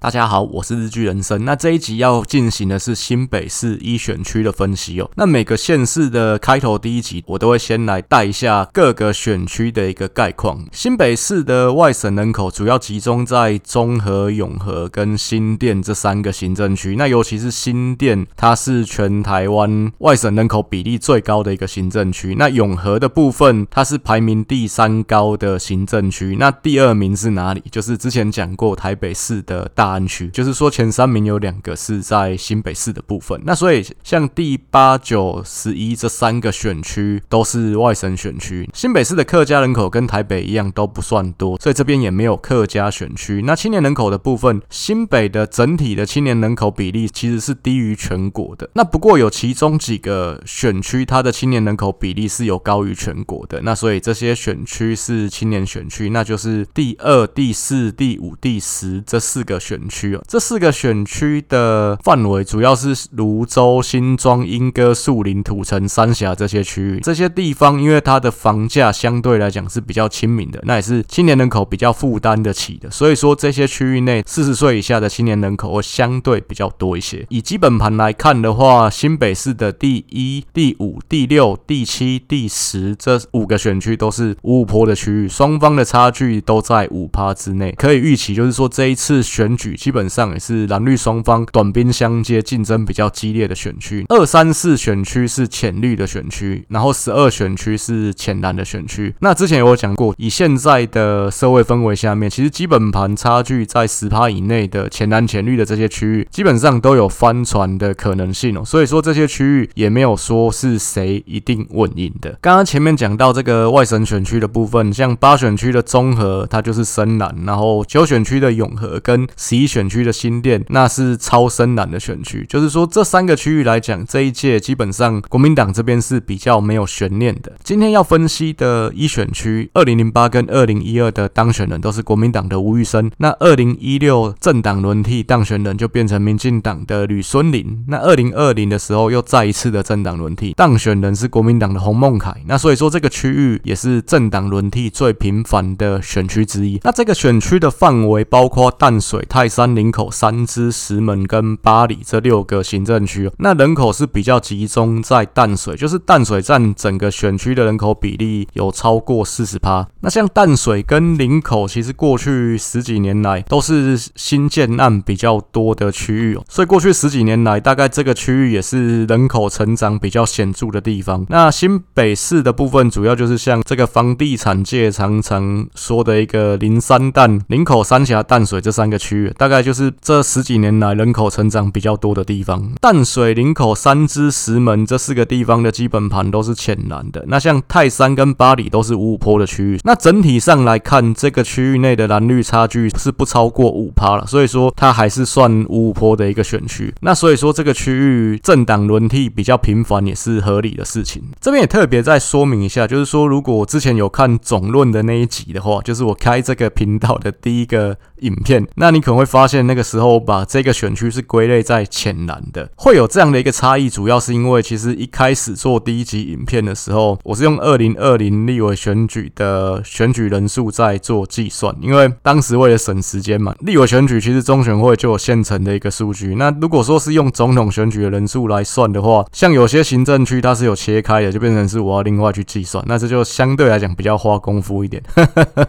大家好，我是日剧人生。那这一集要进行的是新北市一选区的分析哦。那每个县市的开头第一集，我都会先来带一下各个选区的一个概况。新北市的外省人口主要集中在中和、永和跟新店这三个行政区。那尤其是新店，它是全台湾外省人口比例最高的一个行政区。那永和的部分，它是排名第三高的行政区。那第二名是哪里？就是之前讲过台北市的大。安区，就是说前三名有两个是在新北市的部分，那所以像第八、九、十一这三个选区都是外省选区。新北市的客家人口跟台北一样都不算多，所以这边也没有客家选区。那青年人口的部分，新北的整体的青年人口比例其实是低于全国的。那不过有其中几个选区，它的青年人口比例是有高于全国的。那所以这些选区是青年选区，那就是第二、第四、第五、第十这四个选。选区哦，这四个选区的范围主要是泸州、新庄、莺歌、树林、土城、三峡这些区域。这些地方因为它的房价相对来讲是比较亲民的，那也是青年人口比较负担得起的。所以说这些区域内四十岁以下的青年人口会相对比较多一些。以基本盘来看的话，新北市的第一、第五、第六、第七、第十这五个选区都是五五坡的区域，双方的差距都在五趴之内。可以预期，就是说这一次选举。基本上也是蓝绿双方短兵相接，竞争比较激烈的选区。二三四选区是浅绿的选区，然后十二选区是浅蓝的选区。那之前有讲过，以现在的社会氛围下面，其实基本盘差距在十趴以内的浅蓝浅绿的这些区域，基本上都有翻船的可能性哦。所以说这些区域也没有说是谁一定稳赢的。刚刚前面讲到这个外省选区的部分，像八选区的中和，它就是深蓝，然后九选区的永和跟十一选区的新店，那是超深蓝的选区，就是说这三个区域来讲，这一届基本上国民党这边是比较没有悬念的。今天要分析的一选区，二零零八跟二零一二的当选人都是国民党的吴育昇，那二零一六政党轮替当选人就变成民进党的吕孙林，那二零二零的时候又再一次的政党轮替，当选人是国民党的洪孟楷，那所以说这个区域也是政党轮替最频繁的选区之一。那这个选区的范围包括淡水、太三林口、三芝、石门跟八里这六个行政区，那人口是比较集中在淡水，就是淡水占整个选区的人口比例有超过四十趴。那像淡水跟林口，其实过去十几年来都是新建案比较多的区域，所以过去十几年来，大概这个区域也是人口成长比较显著的地方。那新北市的部分，主要就是像这个房地产界常常说的一个林三淡、林口、三峡、淡水这三个区域。大概就是这十几年来人口成长比较多的地方，淡水、林口、三芝、石门这四个地方的基本盘都是浅蓝的。那像泰山跟八里都是五五坡的区域。那整体上来看，这个区域内的蓝绿差距是不超过五趴了，所以说它还是算五五坡的一个选区。那所以说这个区域政党轮替比较频繁也是合理的事情。这边也特别再说明一下，就是说如果之前有看总论的那一集的话，就是我开这个频道的第一个影片，那你可能会。发现那个时候把这个选区是归类在浅蓝的，会有这样的一个差异，主要是因为其实一开始做第一集影片的时候，我是用二零二零立委选举的选举人数在做计算，因为当时为了省时间嘛，立委选举其实中选会就有现成的一个数据。那如果说是用总统选举的人数来算的话，像有些行政区它是有切开的，就变成是我要另外去计算，那这就相对来讲比较花功夫一点。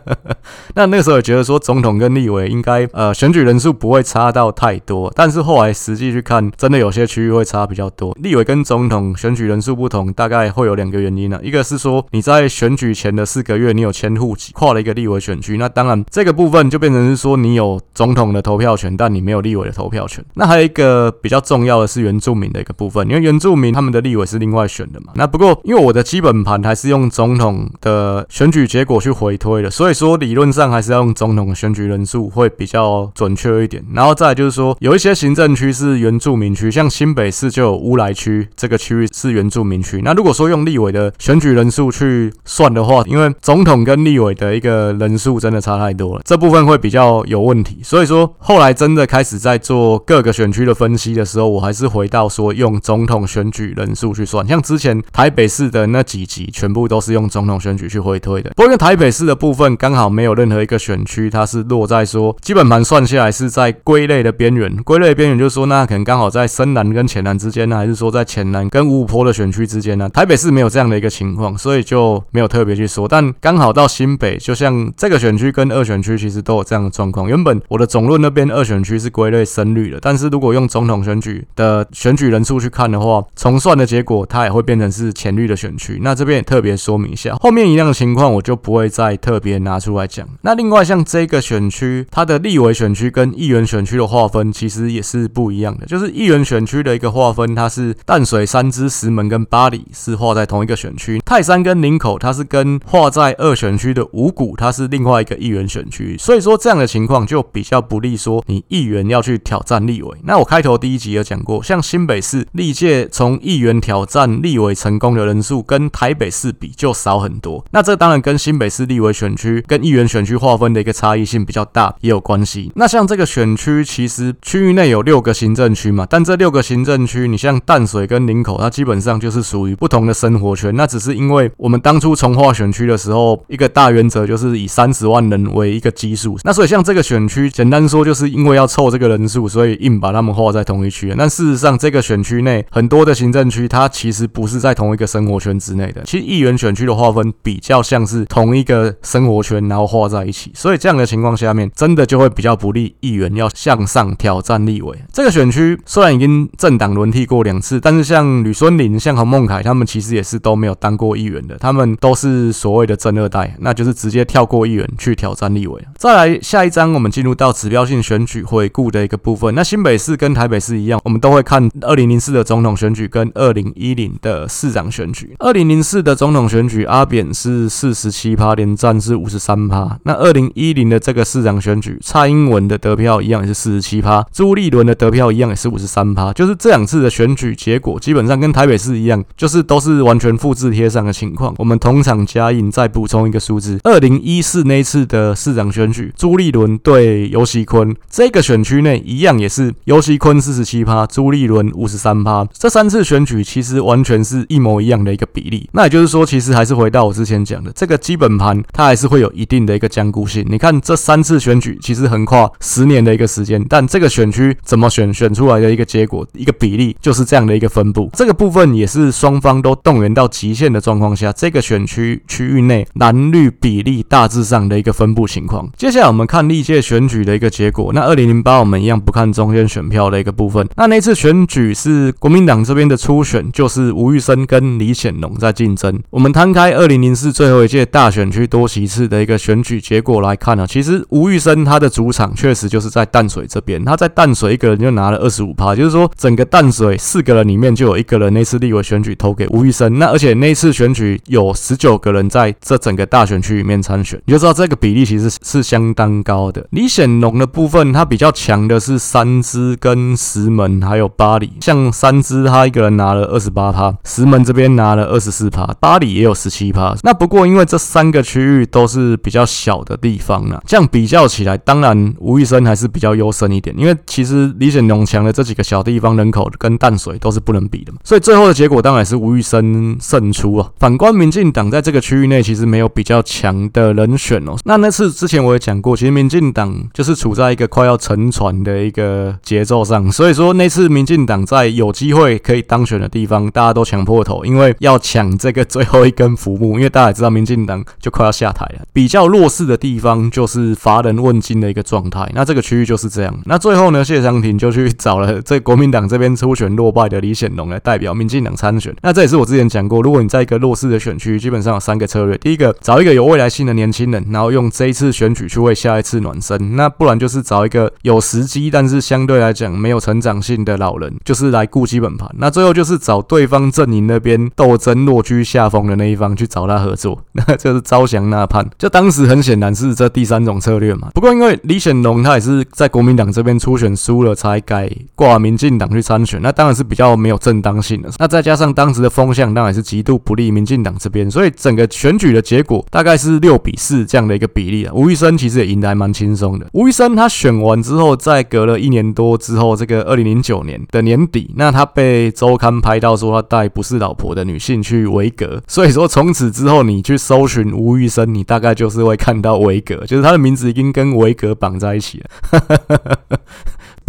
那那个时候也觉得说总统跟立委应该呃选举人。数不会差到太多，但是后来实际去看，真的有些区域会差比较多。立委跟总统选举人数不同，大概会有两个原因呢、啊。一个是说你在选举前的四个月，你有迁户籍，跨了一个立委选区，那当然这个部分就变成是说你有总统的投票权，但你没有立委的投票权。那还有一个比较重要的是原住民的一个部分，因为原住民他们的立委是另外选的嘛。那不过因为我的基本盘还是用总统的选举结果去回推的，所以说理论上还是要用总统选举人数会比较准。准确一点，然后再就是说，有一些行政区是原住民区，像新北市就有乌来区这个区域是原住民区。那如果说用立委的选举人数去算的话，因为总统跟立委的一个人数真的差太多了，这部分会比较有问题。所以说后来真的开始在做各个选区的分析的时候，我还是回到说用总统选举人数去算。像之前台北市的那几集，全部都是用总统选举去回推的。不过因为台北市的部分刚好没有任何一个选区，它是落在说基本盘算下。下来是在归类的边缘，归类的边缘就是说，那可能刚好在深蓝跟浅蓝之间呢，还是说在浅蓝跟五五波的选区之间呢？台北市没有这样的一个情况，所以就没有特别去说。但刚好到新北，就像这个选区跟二选区其实都有这样的状况。原本我的总论那边二选区是归类深绿的，但是如果用总统选举的选举人数去看的话，重算的结果它也会变成是浅绿的选区。那这边也特别说明一下，后面一样的情况我就不会再特别拿出来讲。那另外像这个选区，它的立委选区 跟议员选区的划分其实也是不一样的。就是议员选区的一个划分，它是淡水、三芝、石门跟八里是划在同一个选区，泰山跟林口它是跟划在二选区的五股，它是另外一个议员选区。所以说这样的情况就比较不利，说你议员要去挑战立委。那我开头第一集有讲过，像新北市历届从议员挑战立委成功的人数跟台北市比就少很多。那这当然跟新北市立委选区跟议员选区划分的一个差异性比较大也有关系。那像像这个选区，其实区域内有六个行政区嘛，但这六个行政区，你像淡水跟林口，它基本上就是属于不同的生活圈。那只是因为我们当初重划选区的时候，一个大原则就是以三十万人为一个基数。那所以像这个选区，简单说就是因为要凑这个人数，所以硬把他们划在同一区。但事实上，这个选区内很多的行政区，它其实不是在同一个生活圈之内的。其实议员选区的划分比较像是同一个生活圈，然后划在一起。所以这样的情况下面，真的就会比较不利议员要向上挑战立委。这个选区虽然已经政党轮替过两次，但是像吕孙林、像洪孟凯他们其实也是都没有当过议员的，他们都是所谓的政二代，那就是直接跳过议员去挑战立委。再来下一章，我们进入到指标性选举回顾的一个部分。那新北市跟台北市一样，我们都会看二零零四的总统选举跟二零一零的市长选举。二零零四的总统选举，阿扁是四十七趴，连战是五十三趴。那二零一零的这个市长选举，蔡英文的得票一样也是四十七趴，朱立伦的得票一样也是五十三趴。就是这两次的选举结果，基本上跟台北市一样，就是都是完全复制贴上的情况。我们同场加印，再补充一个数字：二零一四那次的市长选举，朱立伦对游锡堃，这个选区内一样也是游锡堃四十七趴，朱立伦五十三趴。这三次选举其实完全是一模一样的一个比例。那也就是说，其实还是回到我之前讲的，这个基本盘它还是会有一定的一个僵固性。你看这三次选举，其实横跨十年的一个时间，但这个选区怎么选选出来的一个结果，一个比例就是这样的一个分布。这个部分也是双方都动员到极限的状况下，这个选区区域内蓝绿比例大致上的一个分布情况。接下来我们看历届选举的一个结果。那二零零八我们一样不看中间选票的一个部分。那那次选举是国民党这边的初选，就是吴玉生跟李显龙在竞争。我们摊开二零零四最后一届大选区多席次的一个选举结果来看呢，其实吴玉生他的主场确实就是在淡水这边，他在淡水一个人就拿了二十五趴，就是说整个淡水四个人里面就有一个人那次立委选举投给吴育昇。那而且那次选举有十九个人在这整个大选区里面参选，你就知道这个比例其实是相当高的。李显龙的部分，他比较强的是三芝跟石门还有巴里，像三芝他一个人拿了二十八趴，石门这边拿了二十四趴，巴里也有十七趴。那不过因为这三个区域都是比较小的地方呢，这样比较起来，当然吴玉生还是比较优胜一点。因为其实李显龙强的这几个小地方人口跟淡水都是不能比的嘛，所以最后的结果当然是吴玉生胜出啊。反观民进党在这个区域内其实没有比较强的人选哦。那那次之前我也讲过，其实民进党就是处在一个快要沉船的一个节奏上，所以说那次民进党在有机会可以当选的地方，大家都抢破头，因为要抢这个最后一根浮木。因为大家也知道民进党就快要下台了，比较弱势的地方就是乏人问津的一个状态。那这个区域就是这样。那最后呢，谢长廷就去找了这国民党这边初选落败的李显龙来代表民进党参选。那这也是我之前讲过，如果你在一个弱势的选区，基本上有三个策略：第一个，找一个有未来性的年轻人，然后用这一次选举去为下一次暖身；那不然就是找一个有时机，但是相对来讲没有成长性的老人，就是来顾基本盘。那最后就是找对方阵营那边斗争落居下风的那一方去找他合作，那就是招降纳叛。就当时很显然是这第三种策略嘛。不过因为李显龙他也是在国民党这边初选输了，才改挂民进党去参选，那当然是比较没有正当性的。那再加上当时的风向当然是极度不利民进党这边，所以整个选举的结果大概是六比四这样的一个比例啊。吴玉生其实也赢得还蛮轻松的。吴玉生他选完之后，在隔了一年多之后，这个二零零九年的年底，那他被周刊拍到说他带不是老婆的女性去维格，所以说从此之后你去搜寻吴玉生，你大概就是会看到维格，就是他的名字已经跟维格绑在一起。起了。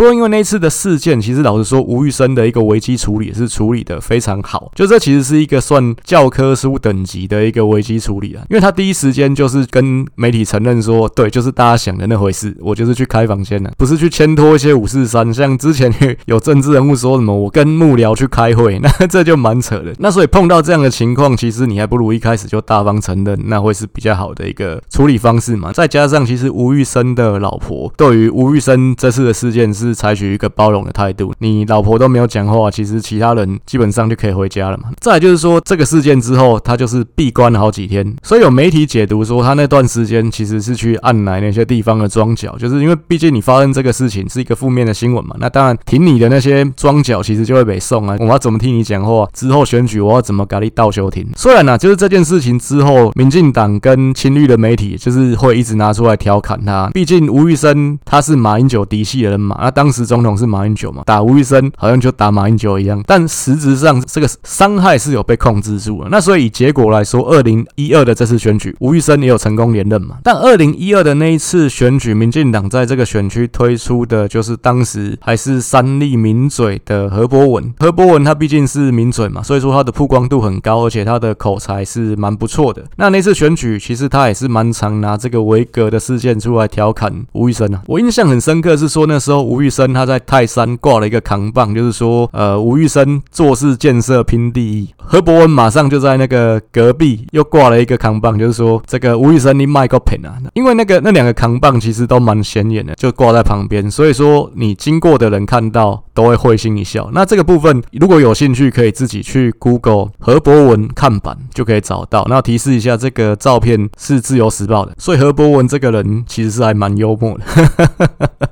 不过，因为那次的事件，其实老实说，吴玉生的一个危机处理也是处理的非常好。就这其实是一个算教科书等级的一个危机处理啊，因为他第一时间就是跟媒体承认说，对，就是大家想的那回事，我就是去开房间了，不是去牵拖一些五四三，像之前有政治人物说什么我跟幕僚去开会，那这就蛮扯的。那所以碰到这样的情况，其实你还不如一开始就大方承认，那会是比较好的一个处理方式嘛。再加上，其实吴玉生的老婆对于吴玉生这次的事件是。采取一个包容的态度，你老婆都没有讲话，其实其他人基本上就可以回家了嘛。再就是说，这个事件之后，他就是闭关了好几天，所以有媒体解读说，他那段时间其实是去按来那些地方的庄脚，就是因为毕竟你发生这个事情是一个负面的新闻嘛。那当然挺你的那些庄脚其实就会被送啊，我要怎么听你讲话？之后选举我要怎么给你倒休庭？虽然呢、啊，就是这件事情之后，民进党跟亲绿的媒体就是会一直拿出来调侃他，毕竟吴育昇他是马英九嫡系的人嘛，那当时总统是马英九嘛，打吴育昇好像就打马英九一样，但实质上这个伤害是有被控制住了。那所以以结果来说，二零一二的这次选举，吴育昇也有成功连任嘛。但二零一二的那一次选举，民进党在这个选区推出的就是当时还是三立名嘴的何博文。何博文他毕竟是名嘴嘛，所以说他的曝光度很高，而且他的口才是蛮不错的。那那次选举其实他也是蛮常拿这个维格的事件出来调侃吴育昇啊。我印象很深刻是说那时候吴生他。在泰山挂了一个扛棒，就是说，呃，吴玉生做事建设拼第一。何博文马上就在那个隔壁又挂了一个扛棒，就是说，这个吴玉生你卖个品啊！因为那个那两个扛棒其实都蛮显眼的，就挂在旁边，所以说你经过的人看到都会会心一笑。那这个部分如果有兴趣，可以自己去 Google 何博文看板就可以找到。那提示一下，这个照片是自由时报的，所以何博文这个人其实是还蛮幽默的。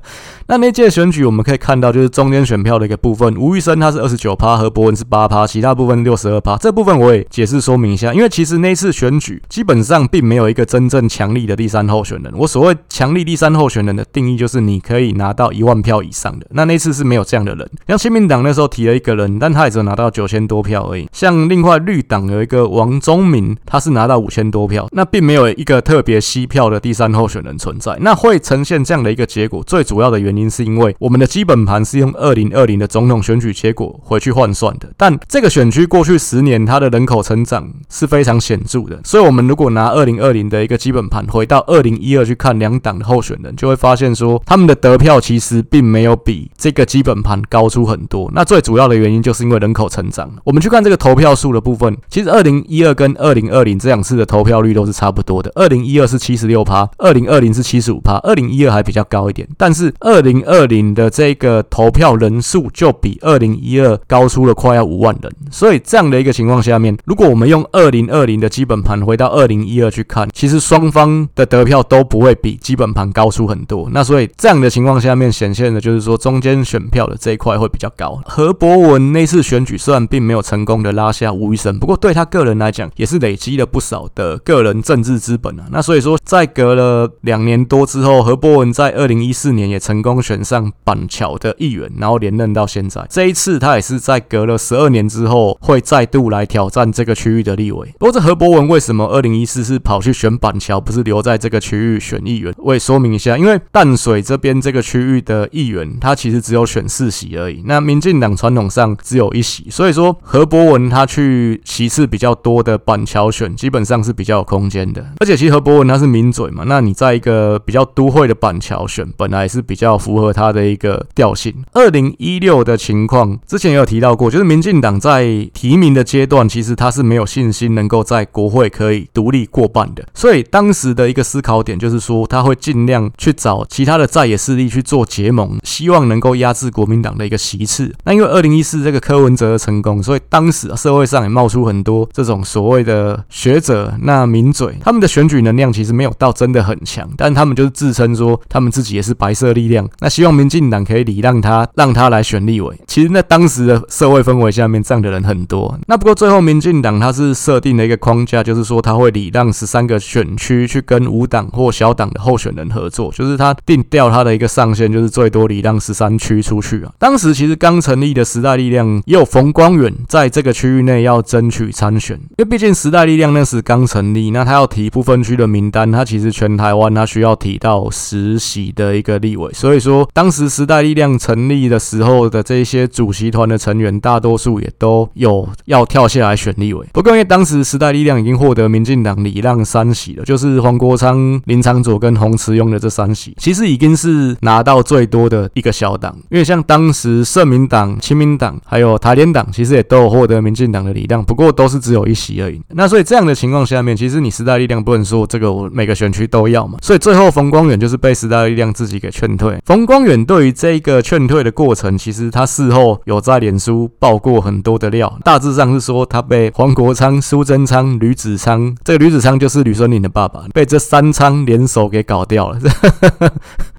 那那届选举我们可以看到，就是中间选票的一个部分，吴育昇他是二十九趴，何博文是八趴，其他部分六十二趴。这部分我也解释说明一下，因为其实那次选举基本上并没有一个真正强力的第三候选人。我所谓强力第三候选人的定义，就是你可以拿到一万票以上的。那那次是没有这样的人，像亲民党那时候提了一个人，但他也只有拿到九千多票而已。像另外绿党有一个王宗明，他是拿到五千多票，那并没有一个特别吸票的第三候选人存在。那会呈现这样的一个结果，最主要的原因。因是因为我们的基本盘是用二零二零的总统选举结果回去换算的，但这个选区过去十年它的人口成长是非常显著的，所以我们如果拿二零二零的一个基本盘回到二零一二去看两党的候选人，就会发现说他们的得票其实并没有比这个基本盘高出很多。那最主要的原因就是因为人口成长。我们去看这个投票数的部分，其实二零一二跟二零二零这两次的投票率都是差不多的，二零一二是七十六趴，二零二零是七十五趴，二零一二还比较高一点，但是二零二零的这个投票人数就比二零一二高出了快要五万人，所以这样的一个情况下面，如果我们用二零二零的基本盘回到二零一二去看，其实双方的得票都不会比基本盘高出很多。那所以这样的情况下面显现的就是说中间选票的这一块会比较高。何博文那次选举虽然并没有成功的拉下吴育昇，不过对他个人来讲也是累积了不少的个人政治资本啊。那所以说在隔了两年多之后，何博文在二零一四年也成功选上。板桥的议员，然后连任到现在。这一次他也是在隔了十二年之后，会再度来挑战这个区域的立委。不过这何博文为什么二零一四是跑去选板桥，不是留在这个区域选议员？我也说明一下，因为淡水这边这个区域的议员，他其实只有选四席而已。那民进党传统上只有一席，所以说何博文他去席次比较多的板桥选，基本上是比较有空间的。而且其实何博文他是名嘴嘛，那你在一个比较都会的板桥选，本来是比较符合他的。一个调性，二零一六的情况之前也有提到过，就是民进党在提名的阶段，其实他是没有信心能够在国会可以独立过半的，所以当时的一个思考点就是说，他会尽量去找其他的在野势力去做结盟，希望能够压制国民党的一个席次。那因为二零一四这个柯文哲的成功，所以当时社会上也冒出很多这种所谓的学者，那名嘴，他们的选举能量其实没有到真的很强，但他们就是自称说他们自己也是白色力量，那希望民。进党可以礼让他，让他来选立委。其实，在当时的社会氛围下面，这样的人很多。那不过最后，民进党他是设定了一个框架，就是说他会礼让十三个选区去跟无党或小党的候选人合作，就是他定调他的一个上限，就是最多礼让十三区出去啊。当时其实刚成立的时代力量也有冯光远在这个区域内要争取参选，因为毕竟时代力量那时刚成立，那他要提不分区的名单，他其实全台湾他需要提到十席的一个立委，所以说当时时代力量成立的时候的这些主席团的成员，大多数也都有要跳下来选立委。不过因为当时时代力量已经获得民进党礼让三席了，就是黄国昌、林长佐跟洪慈庸的这三席，其实已经是拿到最多的一个小党，因为像当时社民党、亲民党还有台联党，其实也都有获得民进党的礼让，不过都是只有一席而已。那所以这样的情况下面，其实你时代力量不能说这个我每个选区都要嘛，所以最后冯光远就是被时代力量自己给劝退。冯光远对于这个劝退的过程，其实他事后有在脸书爆过很多的料，大致上是说他被黄国昌、苏贞昌、吕子昌，这个吕子昌就是吕孙林的爸爸，被这三昌联手给搞掉了。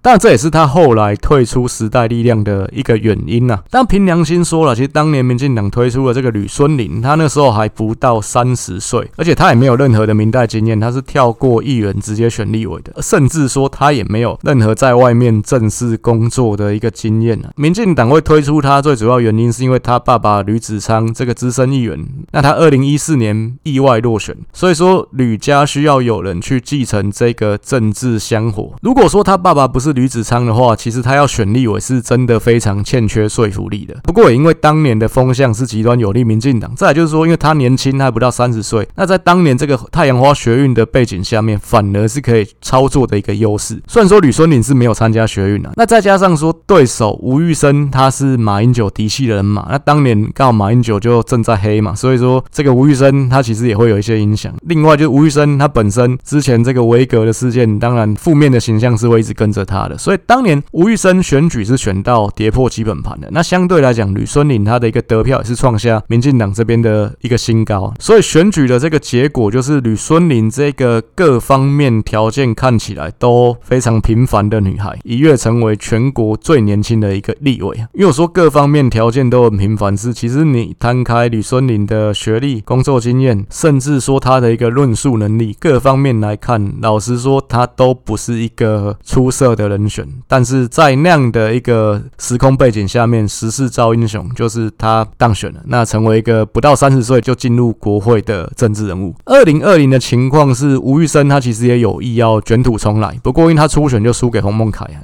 当然，这也是他后来退出时代力量的一个原因呐、啊。但凭良心说了，其实当年民进党推出了这个吕孙林，他那时候还不到三十岁，而且他也没有任何的民代经验，他是跳过议员直接选立委的，甚至说他也没有任何在外面正式工作的一个经验啊。民进党会推出他，最主要原因是因为他爸爸吕子昌这个资深议员，那他二零一四年意外落选，所以说吕家需要有人去继承这个政治香火。如果说他爸爸不是吕子昌的话，其实他要选立委是真的非常欠缺说服力的。不过也因为当年的风向是极端有利民进党，再就是说，因为他年轻他还不到三十岁，那在当年这个太阳花学运的背景下面，反而是可以操作的一个优势。虽然说吕孙林是没有参加学运啊，那再加上说对手吴玉生他是马英九嫡系的人马，那当年刚好马英九就正在黑嘛，所以说这个吴玉生他其实也会有一些影响。另外就是吴玉生他本身之前这个维格的事件，当然负面的形象是会一直跟着他的，所以。当年吴玉生选举是选到跌破基本盘的，那相对来讲，吕孙林他的一个得票也是创下民进党这边的一个新高，所以选举的这个结果就是吕孙林这个各方面条件看起来都非常平凡的女孩，一跃成为全国最年轻的一个立委。因为我说各方面条件都很平凡，是其实你摊开吕孙林的学历、工作经验，甚至说他的一个论述能力，各方面来看，老实说，他都不是一个出色的人选。但是在那样的一个时空背景下面，时势造英雄，就是他当选了，那成为一个不到三十岁就进入国会的政治人物。二零二零的情况是，吴玉生他其实也有意要卷土重来，不过因为他初选就输给洪孟凯啊，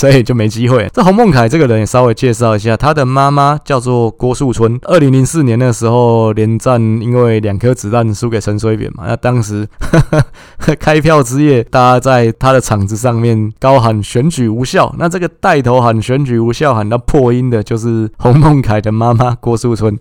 所以就没机会。这洪孟凯这个人也稍微介绍一下，他的妈妈叫做郭树春。二零零四年的时候连战因为两颗子弹输给陈水扁嘛，那当时 开票之夜，大家在他的场子上面高喊选举无效，那这个带头喊选举无效喊到破音的，就是洪孟凯的妈妈郭树春。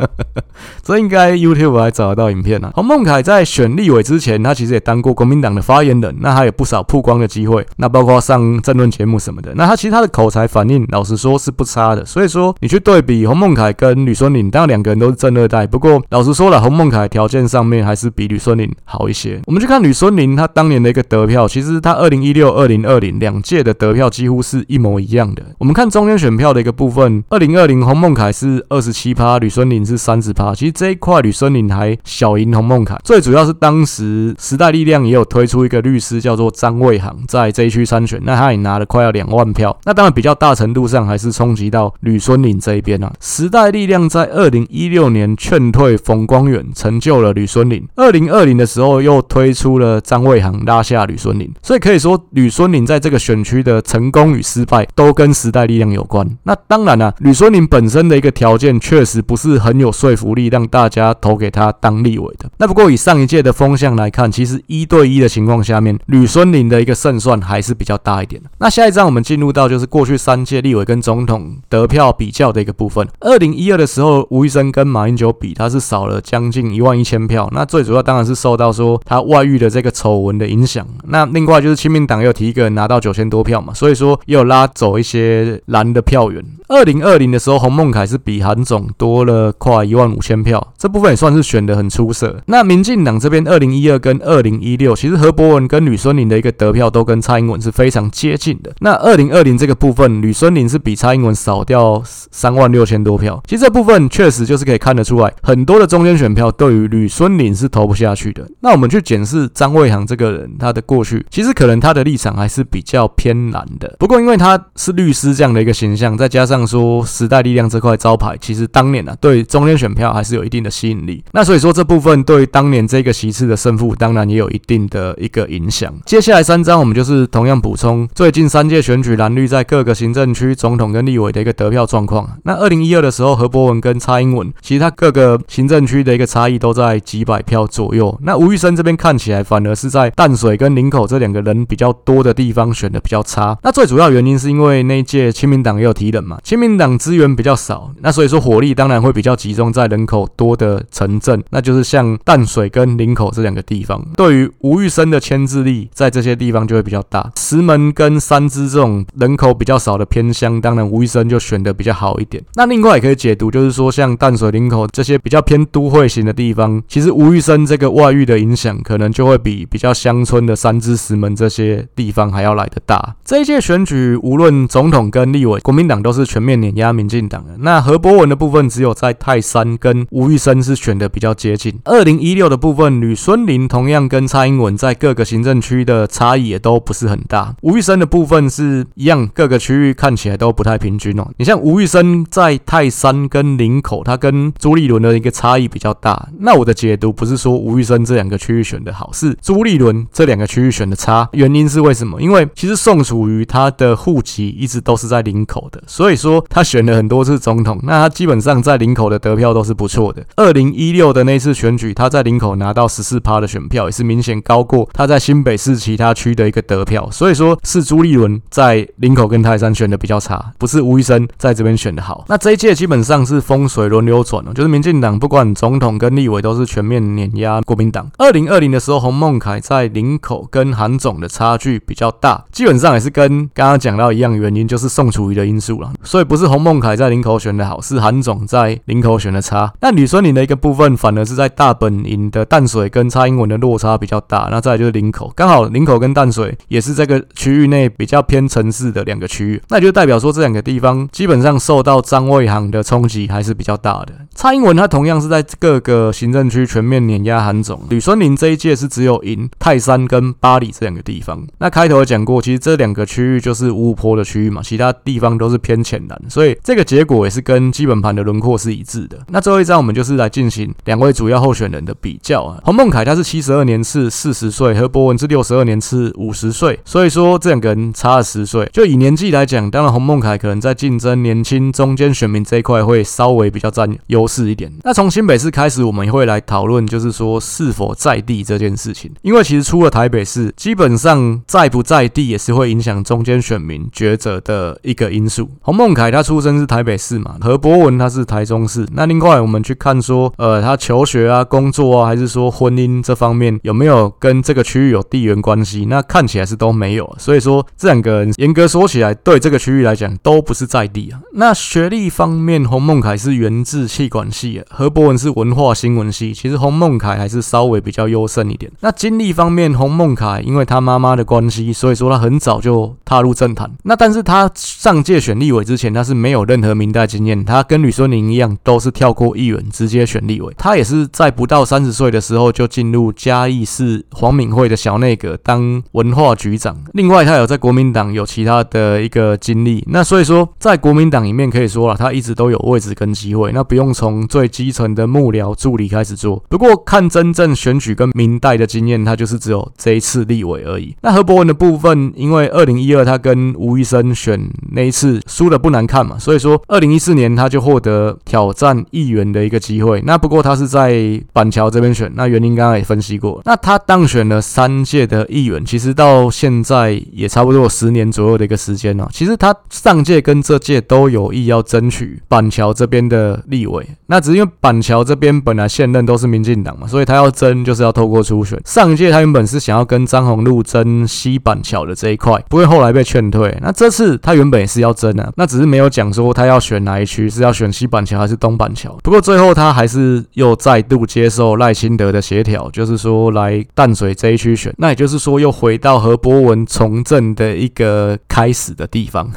这应该 YouTube 还找得到影片啊。洪孟凯在选立委之前，他其实也当过国民党的发言人，那他有不少曝光的机会，那包括上政论节目什么的。那他其实他的口才反应，老实说是不差的。所以说你去对比洪孟凯跟吕孙林，当然两个人都是正二代，不过老实说了，洪孟凯条件上面还是比吕孙林好一些。我们去看吕孙林他当年的一个得票，其实他 二零一六、二零二零。两届的得票几乎是一模一样的。我们看中间选票的一个部分，二零二零洪孟凯是二十七趴，吕孙林是三十趴。其实这一块吕孙林还小赢洪孟凯。最主要是当时时代力量也有推出一个律师叫做张卫航，在这一区参选，那他也拿了快要两万票。那当然比较大程度上还是冲击到吕孙岭这一边啊。时代力量在二零一六年劝退冯光远，成就了吕孙岭。二零二零的时候又推出了张卫航，拉下吕孙林。所以可以说吕孙林在这个选区的成功与失败都跟时代力量有关。那当然、啊，吕孙林本身的一个条件确实不是很有说服力，让大家投给他当立委的。那不过以上一届的风向来看，其实一对一的情况下面，吕孙林的一个胜算还是比较大一点的。那下一让我们进入到就是过去三届立委跟总统得票比较的一个部分。二零一二的时候，吴医生跟马英九比，他是少了将近一万一千票。那最主要当然是受到说他外遇的这个丑闻的影响。那另外就是亲民党又提一个人拿到。九千多票嘛，所以说也有拉走一些蓝的票源。二零二零的时候，洪孟凯是比韩总多了快一万五千票，这部分也算是选得很出色。那民进党这边二零一二跟二零一六，其实何博文跟吕孙林的一个得票都跟蔡英文是非常接近的。那二零二零这个部分，吕孙林是比蔡英文少掉三万六千多票。其实这部分确实就是可以看得出来，很多的中间选票对于吕孙林是投不下去的。那我们去检视张卫航这个人，他的过去其实可能他的立场。还是比较偏蓝的。不过因为他是律师这样的一个形象，再加上说时代力量这块招牌，其实当年啊对中间选票还是有一定的吸引力。那所以说这部分对当年这个席次的胜负，当然也有一定的一个影响。接下来三张我们就是同样补充最近三届选举蓝绿在各个行政区总统跟立委的一个得票状况。那二零一二的时候，何博文跟蔡英文，其实他各个行政区的一个差异都在几百票左右。那吴育昇这边看起来反而是在淡水跟林口这两个人比较多的地方选的比较差。那最主要原因是因为那一届亲民党也有提人嘛，亲民党资源比较少，那所以说火力当然会比较集中在人口多的城镇，那就是像淡水跟林口这两个地方。对于吴育昇的牵制力，在这些地方就会比较大。石门跟三芝这种人口比较少的偏乡，当然吴育昇就选的比较好一点。那另外也可以解读，就是说像淡水、林口这些比较偏都会型的地方，其实吴育昇这个外遇的影响，可能就会比比较乡村的三芝、石门这些地方还要来得大。这一届选举，无论总统跟立委，国民党都是全面碾压民进党的。那何博文的部分，只有在泰山跟吴育昇是选的比较接近。二零一六的部分，吕孙林同样跟蔡英文在各个行政区的差异也都不是很大。吴育昇的部分是一样，各个区域看起来都不太平均哦。你像吴玉生在泰山跟林口，他跟朱立伦的一个差异比较大。那我的解读不是说吴玉生这两个区域选的好，是朱立伦这两个区域选的差。原因是为什么？因为其实宋楚瑜他的户籍一直都是在林口的，所以说他选了很多次总统，那他基本上在林口的得票都是不错的。二零一六的那次选举，他在林口拿到十四趴的选票，也是明显高过他在新北市其他区的一个得票。所以说是朱立伦在林口跟泰山选的比较差，不是吴医生在这边选的好。那这一届基本上是风水轮流转哦，就是民进党不管总统跟立委都是全面碾压国民党。二零二零的时候，洪孟楷在林口跟韩总的差距比较大，基本上也是跟刚刚讲到一样，原因就是宋楚瑜的因素了。所以不是洪孟楷在林口选的好，是韩总在林口选的差。那吕孙林的一个部分，反而是在大本营的淡水跟蔡英文的落差比较大。那再来就是林口，刚好林口跟淡水也是这个区域内比较偏城市的两个区域，那就代表说这两个地方基本上受到张卫航的冲击还是比较大的。蔡英文他同样是在各个行政区全面碾压韩总，吕孙林这一届是只有赢泰山跟八里这两个地方。那开头有讲过，其实这两个区域就是五坡的区域嘛，其他地方都是偏浅蓝，所以这个结果也是跟基本盘的轮廓是一致的。那最后一张我们就是来进行两位主要候选人的比较啊。洪孟凯他是七十二年次，四十岁；何博文是六十二年次，五十岁。所以说这两个人差了十岁。就以年纪来讲，当然洪孟凯可能在竞争年轻中间选民这一块会稍微比较占优势一点。那从新北市开始，我们会来讨论，就是说是否在地这件事情。因为其实出了台北市，基本上在不在地也是会影响中间选民抉择的一个因素。洪孟凯他出生是台北市嘛，何博文他是台中市。那另外我们去看说，呃，他求学啊、工作啊，还是说婚姻这方面有没有跟这个区域有地缘关系？那看起来是都没有。所以说这两个严格说起来，对这个区域来讲都不是在地啊。那学历方面，洪孟凯是源自气管系，何博文是文化新闻系。其实洪孟凯还是稍微比较优胜一点。那经历方面，洪孟凯因为他妈妈的关系，所以说他很早就踏入政坛。那但是他上届选立委之前，他是没有任何民代经验。他跟吕孙宁一样，都是跳过议员直接选立委。他也是在不到三十岁的时候就进入嘉义市黄敏惠的小内阁当文化局长。另外，他有在国民党有其他的一个经历。那所以说，在国民党里面可以说了，他一直都有位置跟机会。那不用从最基层的幕僚助理开始做。不过看真正选举跟民代的经验，他就是只有这一次立委而已。那何博文的部分，因为二零一二他跟吴医生选那一次输的不难看嘛，所以说二零一四年他就获得挑战议员的一个机会。那不过他是在板桥这边选，那原因刚刚也分析过。那他当选了三届的议员，其实到现在也差不多十年左右的一个时间了。其实他上届跟这届都有意要争取板桥这边的立委，那只是因为板桥这边本来现任都是民进党嘛，所以他要争就是要透过初选。上届他原本是想要跟张宏禄争西板桥的这一块，不过后来被劝退。那这次他原本也是要争啊，那只是没有讲说他要选哪一区，是要选西板桥还是东板桥。不过最后他还是又再度接受赖清德的协调，就是说来淡水这一区选。那也就是说又回到何博文从政的一个开始的地方。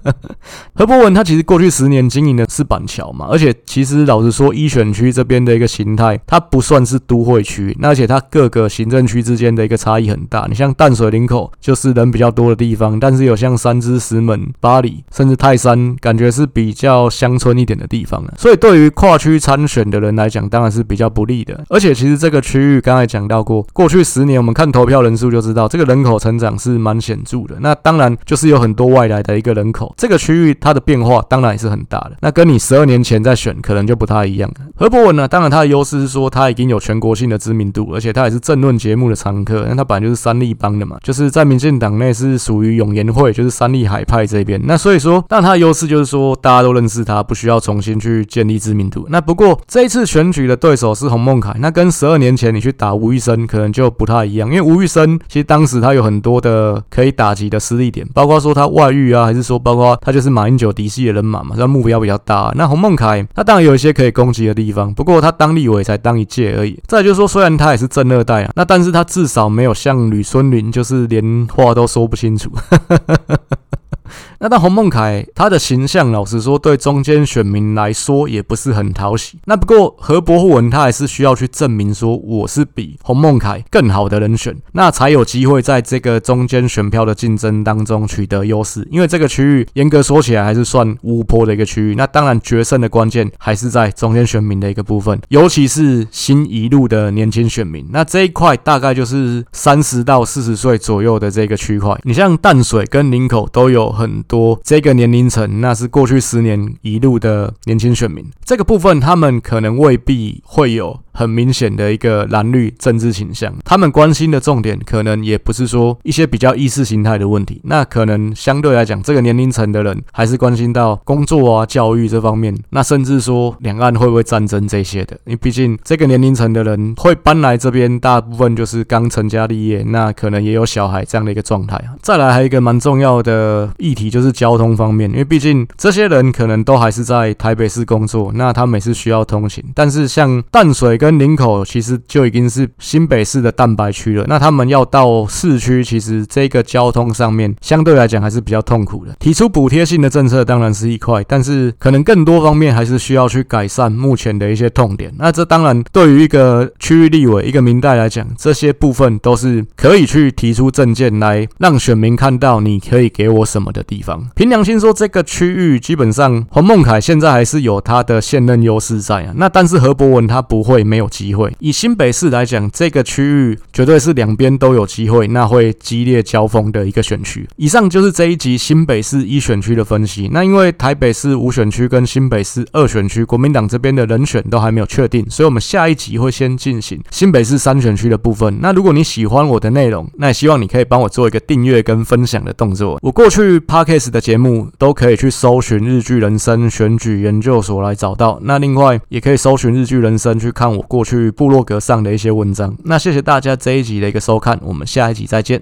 何博文他其实过去十年经营的是板桥嘛，而且其实老实说，一选区这边的一个形态，它不算是都会区，那而且它各个行政区之间的一个差异很大。你像淡水。林口就是人比较多的地方，但是有像三芝、石门、八里，甚至泰山，感觉是比较乡村一点的地方啊。所以对于跨区参选的人来讲，当然是比较不利的。而且其实这个区域刚才讲到过，过去十年我们看投票人数就知道，这个人口成长是蛮显著的。那当然就是有很多外来的一个人口，这个区域它的变化当然也是很大的。那跟你十二年前在选可能就不太一样。何博文呢，当然他的优势是说他已经有全国性的知名度，而且他也是政论节目的常客。那他本来就是三立帮的嘛，就是在民进党内是属于永延会，就是三立海派这边。那所以说，但他的优势就是说大家都认识他，不需要重新去建立知名度。那不过这一次选举的对手是洪孟凯，那跟十二年前你去打吴育昇可能就不太一样，因为吴育昇其实当时他有很多的可以打击的私利点，包括说他外遇啊，还是说包括他就是马英九嫡系的人马嘛，他目标比较大。那洪孟凯他当然有一些可以攻击的地方，不过他当立委才当一届而已。再就是说，虽然他也是正二代啊，那但是他至少没有像吕孙林，就是连话都说不清楚。那但洪孟凯他的形象，老实说，对中间选民来说也不是很讨喜。那不过何博文他还是需要去证明说，我是比洪孟凯更好的人选，那才有机会在这个中间选票的竞争当中取得优势。因为这个区域严格说起来还是算乌坡的一个区域。那当然决胜的关键还是在中间选民的一个部分，尤其是新一路的年轻选民。那这一块大概就是三十到四十岁左右的这个区块。你像淡水跟林口都有很多这个年龄层，那是过去十年一路的年轻选民，这个部分他们可能未必会有。很明显的一个蓝绿政治倾向，他们关心的重点可能也不是说一些比较意识形态的问题，那可能相对来讲，这个年龄层的人还是关心到工作啊、教育这方面，那甚至说两岸会不会战争这些的，因为毕竟这个年龄层的人会搬来这边，大部分就是刚成家立业，那可能也有小孩这样的一个状态。再来还有一个蛮重要的议题就是交通方面，因为毕竟这些人可能都还是在台北市工作，那他们也是需要通勤，但是像淡水。跟林口其实就已经是新北市的蛋白区了，那他们要到市区，其实这个交通上面相对来讲还是比较痛苦的。提出补贴性的政策当然是一块，但是可能更多方面还是需要去改善目前的一些痛点。那这当然对于一个区域立委、一个民代来讲，这些部分都是可以去提出政见来让选民看到你可以给我什么的地方。凭良心说，这个区域基本上洪孟凯现在还是有他的现任优势在啊。那但是何博文他不会。没有机会。以新北市来讲，这个区域绝对是两边都有机会，那会激烈交锋的一个选区。以上就是这一集新北市一选区的分析。那因为台北市五选区跟新北市二选区，国民党这边的人选都还没有确定，所以我们下一集会先进行新北市三选区的部分。那如果你喜欢我的内容，那也希望你可以帮我做一个订阅跟分享的动作。我过去 Podcast 的节目都可以去搜寻日剧人生选举研究所来找到。那另外也可以搜寻日剧人生去看我过去部落格上的一些文章，那谢谢大家这一集的一个收看，我们下一集再见。